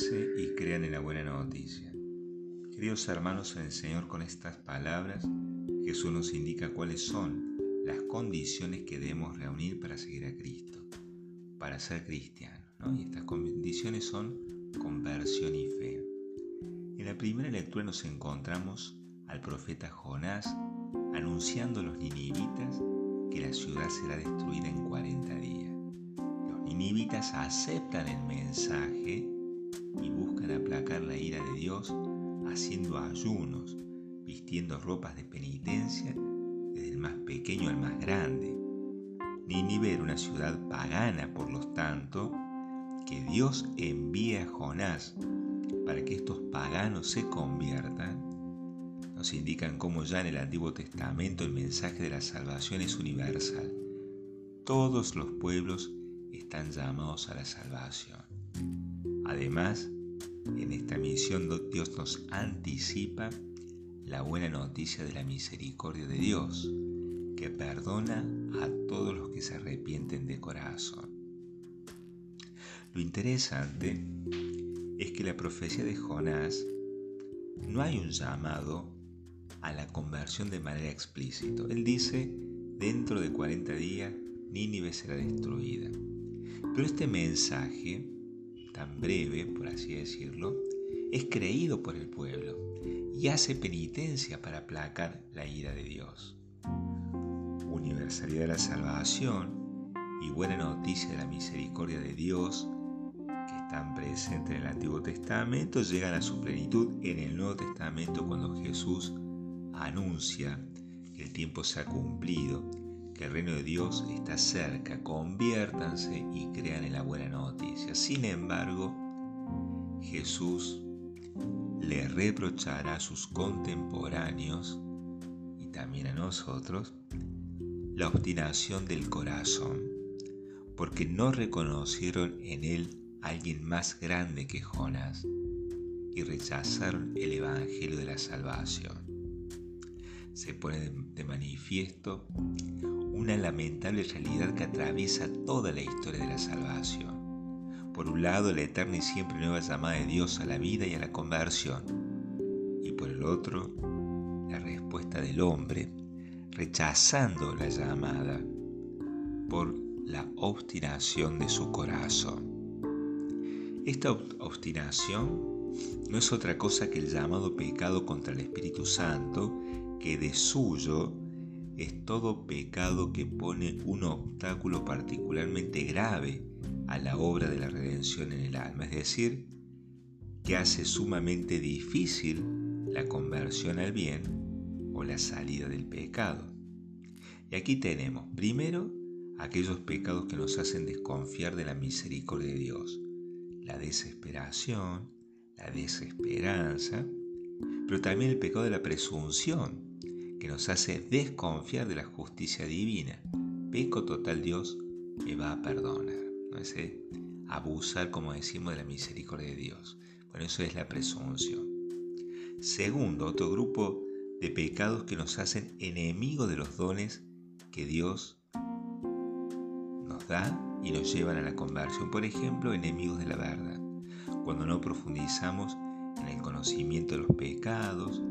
y crean en la buena noticia. Queridos hermanos en el Señor, con estas palabras Jesús nos indica cuáles son las condiciones que debemos reunir para seguir a Cristo, para ser cristianos. Y estas condiciones son conversión y fe. En la primera lectura nos encontramos al profeta Jonás anunciando a los ninivitas que la ciudad será destruida en 40 días. Los ninivitas aceptan el mensaje y buscan aplacar la ira de Dios haciendo ayunos, vistiendo ropas de penitencia desde el más pequeño al más grande. Nínive era una ciudad pagana, por lo tanto, que Dios envía a Jonás para que estos paganos se conviertan, nos indican cómo ya en el Antiguo Testamento el mensaje de la salvación es universal. Todos los pueblos están llamados a la salvación. Además, en esta misión Dios nos anticipa la buena noticia de la misericordia de Dios, que perdona a todos los que se arrepienten de corazón. Lo interesante es que la profecía de Jonás no hay un llamado a la conversión de manera explícita. Él dice, dentro de 40 días Nínive será destruida. Pero este mensaje, tan breve, por así decirlo, es creído por el pueblo y hace penitencia para aplacar la ira de Dios. Universalidad de la salvación y buena noticia de la misericordia de Dios están presentes en el Antiguo Testamento llegan a su plenitud en el Nuevo Testamento cuando Jesús anuncia que el tiempo se ha cumplido, que el reino de Dios está cerca, conviértanse y crean en la buena noticia. Sin embargo, Jesús le reprochará a sus contemporáneos y también a nosotros la obstinación del corazón, porque no reconocieron en él alguien más grande que Jonás y rechazaron el Evangelio de la salvación. Se pone de manifiesto una lamentable realidad que atraviesa toda la historia de la salvación. Por un lado, la eterna y siempre nueva llamada de Dios a la vida y a la conversión. Y por el otro, la respuesta del hombre, rechazando la llamada por la obstinación de su corazón. Esta obstinación no es otra cosa que el llamado pecado contra el Espíritu Santo, que de suyo es todo pecado que pone un obstáculo particularmente grave a la obra de la redención en el alma, es decir, que hace sumamente difícil la conversión al bien o la salida del pecado. Y aquí tenemos, primero, aquellos pecados que nos hacen desconfiar de la misericordia de Dios la desesperación, la desesperanza, pero también el pecado de la presunción, que nos hace desconfiar de la justicia divina. Peco total Dios me va a perdonar. ¿no? Ese abusar, como decimos, de la misericordia de Dios. Bueno, eso es la presunción. Segundo, otro grupo de pecados que nos hacen enemigos de los dones que Dios nos da y nos llevan a la conversión, por ejemplo, enemigos de la verdad, cuando no profundizamos en el conocimiento de los pecados,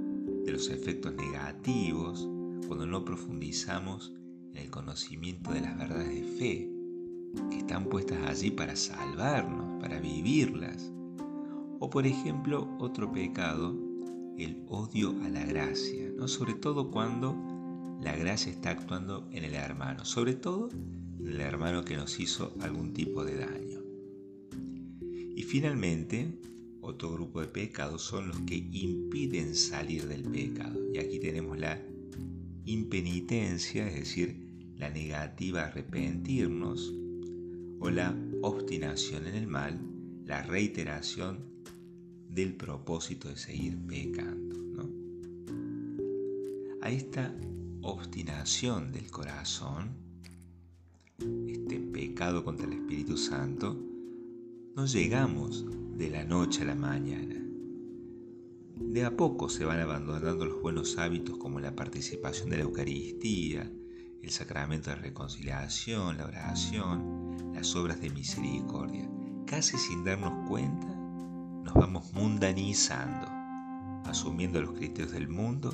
de los efectos negativos, cuando no profundizamos en el conocimiento de las verdades de fe, que están puestas allí para salvarnos, para vivirlas. O por ejemplo, otro pecado, el odio a la gracia, ¿no? sobre todo cuando la gracia está actuando en el hermano, sobre todo el hermano que nos hizo algún tipo de daño. Y finalmente, otro grupo de pecados son los que impiden salir del pecado. Y aquí tenemos la impenitencia, es decir, la negativa a arrepentirnos, o la obstinación en el mal, la reiteración del propósito de seguir pecando. A esta obstinación del corazón este pecado contra el Espíritu Santo, no llegamos de la noche a la mañana. De a poco se van abandonando los buenos hábitos como la participación de la Eucaristía, el sacramento de reconciliación, la oración, las obras de misericordia. Casi sin darnos cuenta, nos vamos mundanizando, asumiendo los criterios del mundo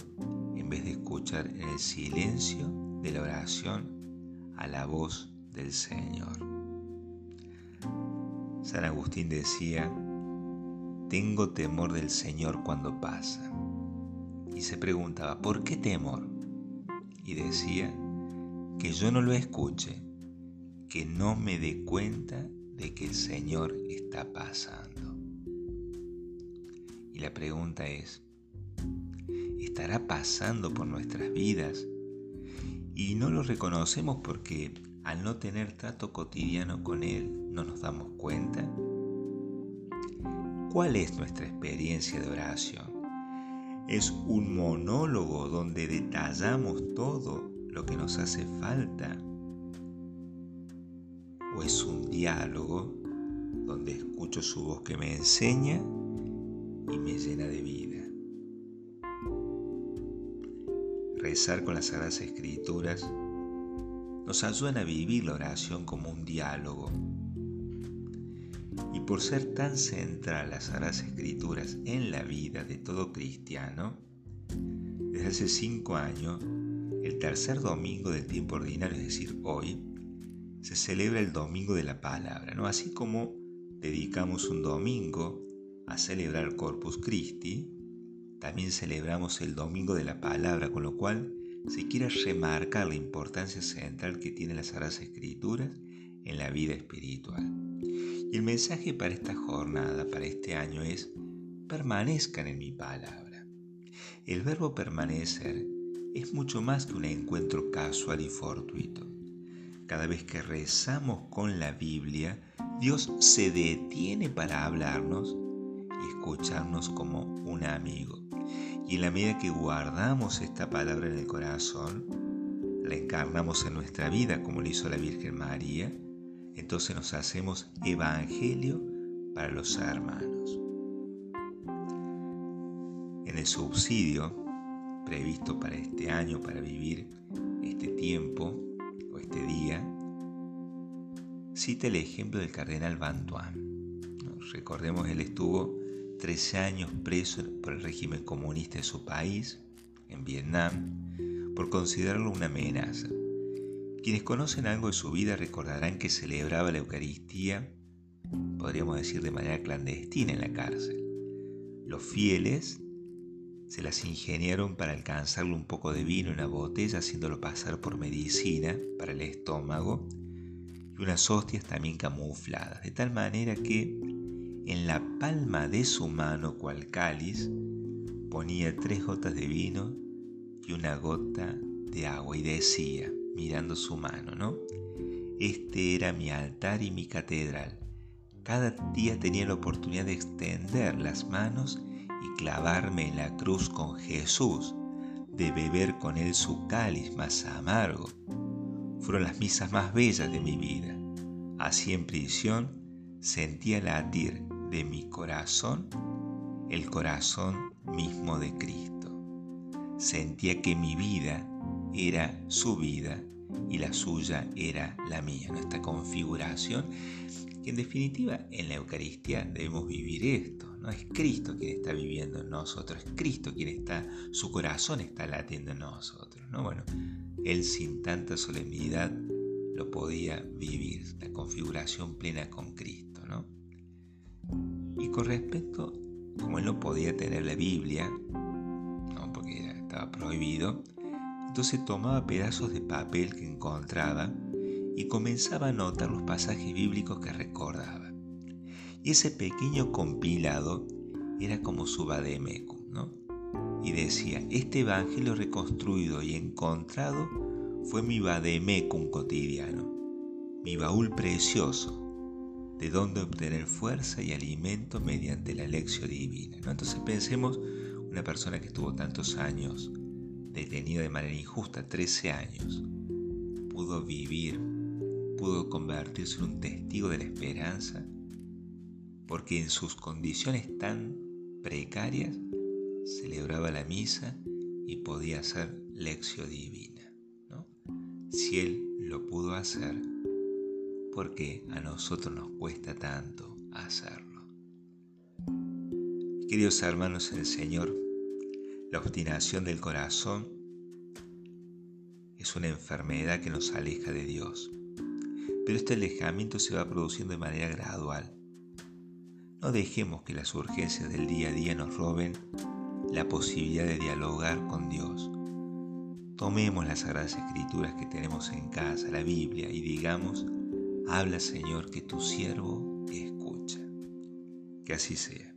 en vez de escuchar en el silencio de la oración a la voz del Señor. San Agustín decía, tengo temor del Señor cuando pasa. Y se preguntaba, ¿por qué temor? Y decía, que yo no lo escuche, que no me dé cuenta de que el Señor está pasando. Y la pregunta es, ¿estará pasando por nuestras vidas? Y no lo reconocemos porque al no tener trato cotidiano con Él no nos damos cuenta. ¿Cuál es nuestra experiencia de oración? ¿Es un monólogo donde detallamos todo lo que nos hace falta? ¿O es un diálogo donde escucho su voz que me enseña y me llena de vida? Rezar con las Sagradas Escrituras nos ayudan a vivir la oración como un diálogo. Por ser tan central las Sagradas Escrituras en la vida de todo cristiano, desde hace cinco años el tercer domingo del tiempo ordinario, es decir, hoy, se celebra el Domingo de la Palabra, ¿no? Así como dedicamos un domingo a celebrar Corpus Christi, también celebramos el Domingo de la Palabra, con lo cual se quiere remarcar la importancia central que tienen las Sagradas Escrituras en la vida espiritual. El mensaje para esta jornada, para este año es, permanezcan en mi palabra. El verbo permanecer es mucho más que un encuentro casual y fortuito. Cada vez que rezamos con la Biblia, Dios se detiene para hablarnos y escucharnos como un amigo. Y en la medida que guardamos esta palabra en el corazón, la encarnamos en nuestra vida como lo hizo la Virgen María, entonces nos hacemos evangelio para los hermanos. En el subsidio previsto para este año, para vivir este tiempo o este día, cita el ejemplo del cardenal Van Recordemos, él estuvo 13 años preso por el régimen comunista de su país, en Vietnam, por considerarlo una amenaza. Quienes conocen algo de su vida recordarán que celebraba la Eucaristía, podríamos decir de manera clandestina en la cárcel. Los fieles se las ingeniaron para alcanzarle un poco de vino en una botella, haciéndolo pasar por medicina para el estómago, y unas hostias también camufladas, de tal manera que en la palma de su mano, cual cáliz, ponía tres gotas de vino y una gota de agua, y decía, mirando su mano, ¿no? Este era mi altar y mi catedral. Cada día tenía la oportunidad de extender las manos y clavarme en la cruz con Jesús, de beber con Él su cáliz más amargo. Fueron las misas más bellas de mi vida. Así en prisión sentía latir de mi corazón el corazón mismo de Cristo. Sentía que mi vida era su vida y la suya era la mía. Nuestra configuración, que en definitiva en la Eucaristía debemos vivir esto no es Cristo quien está viviendo en nosotros, es Cristo quien está, su corazón está latiendo en nosotros. ¿no? Bueno, Él sin tanta solemnidad lo podía vivir, la configuración plena con Cristo. ¿no? Y con respecto, como Él no podía tener la Biblia, ¿no? porque estaba prohibido, entonces tomaba pedazos de papel que encontraba y comenzaba a anotar los pasajes bíblicos que recordaba. Y ese pequeño compilado era como su vademecum, ¿no? Y decía, este evangelio reconstruido y encontrado fue mi vademecum cotidiano, mi baúl precioso, de donde obtener fuerza y alimento mediante la lección divina. ¿no? Entonces pensemos, una persona que estuvo tantos años detenida de manera injusta, 13 años, pudo vivir, pudo convertirse en un testigo de la esperanza porque en sus condiciones tan precarias celebraba la misa y podía hacer lección divina. Si Él lo pudo hacer, ¿por qué a nosotros nos cuesta tanto hacerlo? Queridos hermanos el Señor, la obstinación del corazón es una enfermedad que nos aleja de Dios. Pero este alejamiento se va produciendo de manera gradual. No dejemos que las urgencias del día a día nos roben la posibilidad de dialogar con Dios. Tomemos las sagradas escrituras que tenemos en casa, la Biblia, y digamos, habla Señor que tu siervo escucha. Que así sea.